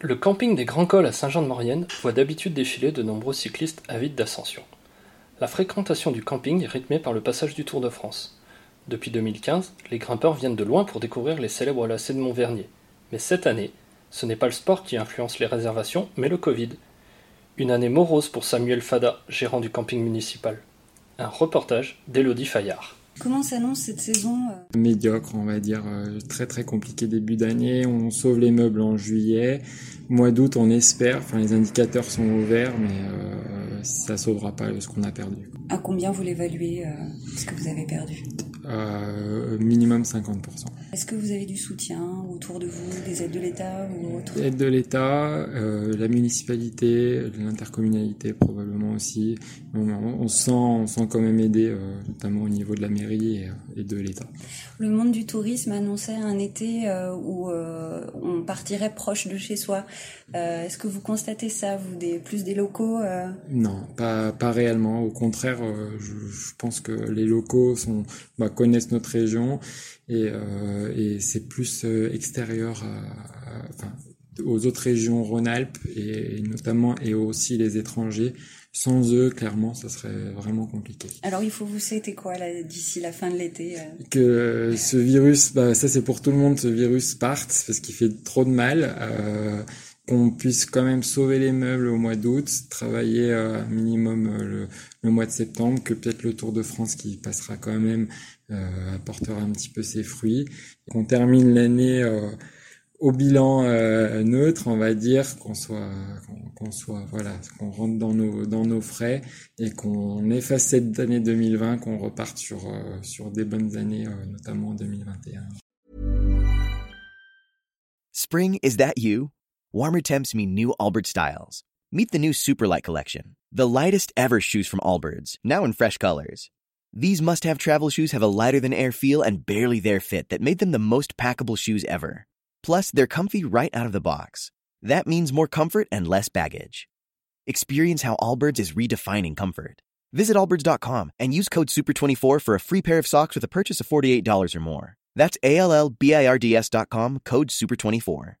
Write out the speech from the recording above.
Le camping des Grands Cols à Saint-Jean-de-Maurienne voit d'habitude défiler de nombreux cyclistes avides d'ascension. La fréquentation du camping est rythmée par le passage du Tour de France. Depuis 2015, les grimpeurs viennent de loin pour découvrir les célèbres lacets de Montvernier. Mais cette année, ce n'est pas le sport qui influence les réservations, mais le Covid. Une année morose pour Samuel Fada, gérant du camping municipal. Un reportage d'Élodie Fayard. Comment s'annonce cette saison euh Médiocre, on va dire. euh, Très très compliqué début d'année. On sauve les meubles en juillet. Mois d'août, on espère. Enfin, les indicateurs sont ouverts, mais euh, ça sauvera pas ce qu'on a perdu. À combien vous l'évaluez, euh, ce que vous avez perdu? Euh, minimum 50%. Est-ce que vous avez du soutien autour de vous, des aides de l'État ou autre? Aide de l'État, la municipalité, l'intercommunalité probablement aussi. On, on se sent, on se sent quand même aidé, euh, notamment au niveau de la mairie et, et de l'État. Le monde du tourisme annonçait un été euh, où euh, on partirait proche de chez soi. Euh, Est-ce que vous constatez ça, vous, des, plus des locaux euh? Non, pas, pas réellement. Au contraire, euh, je, je pense que les locaux sont, bah, connaissent notre région et, euh, et c'est plus euh, extérieur à- à- enfin, aux autres régions Rhône-Alpes et, notamment et aussi les étrangers. Sans eux, clairement, ça serait vraiment compliqué. Alors, il faut vous souhaiter quoi d'ici la fin de l'été euh Que ce virus, bah, ça c'est pour tout le monde, ce virus parte parce qu'il fait trop de mal. Euh, qu'on puisse quand même sauver les meubles au mois d'août, travailler euh, minimum euh, le, le mois de septembre, que peut-être le Tour de France qui passera quand même euh, apportera un petit peu ses fruits, qu'on termine l'année euh, au bilan euh, neutre, on va dire, qu'on soit, qu'on, qu'on soit, voilà, qu'on rentre dans nos dans nos frais et qu'on efface cette année 2020, qu'on reparte sur euh, sur des bonnes années, euh, notamment en 2021. Spring, is that you? Warmer temps mean new Allbirds styles. Meet the new Superlight collection, the lightest ever shoes from Allbirds, now in fresh colors. These must have travel shoes have a lighter than air feel and barely there fit that made them the most packable shoes ever. Plus, they're comfy right out of the box. That means more comfort and less baggage. Experience how Allbirds is redefining comfort. Visit allbirds.com and use code SUPER24 for a free pair of socks with a purchase of $48 or more. That's A L L B I R D S dot com, code SUPER24.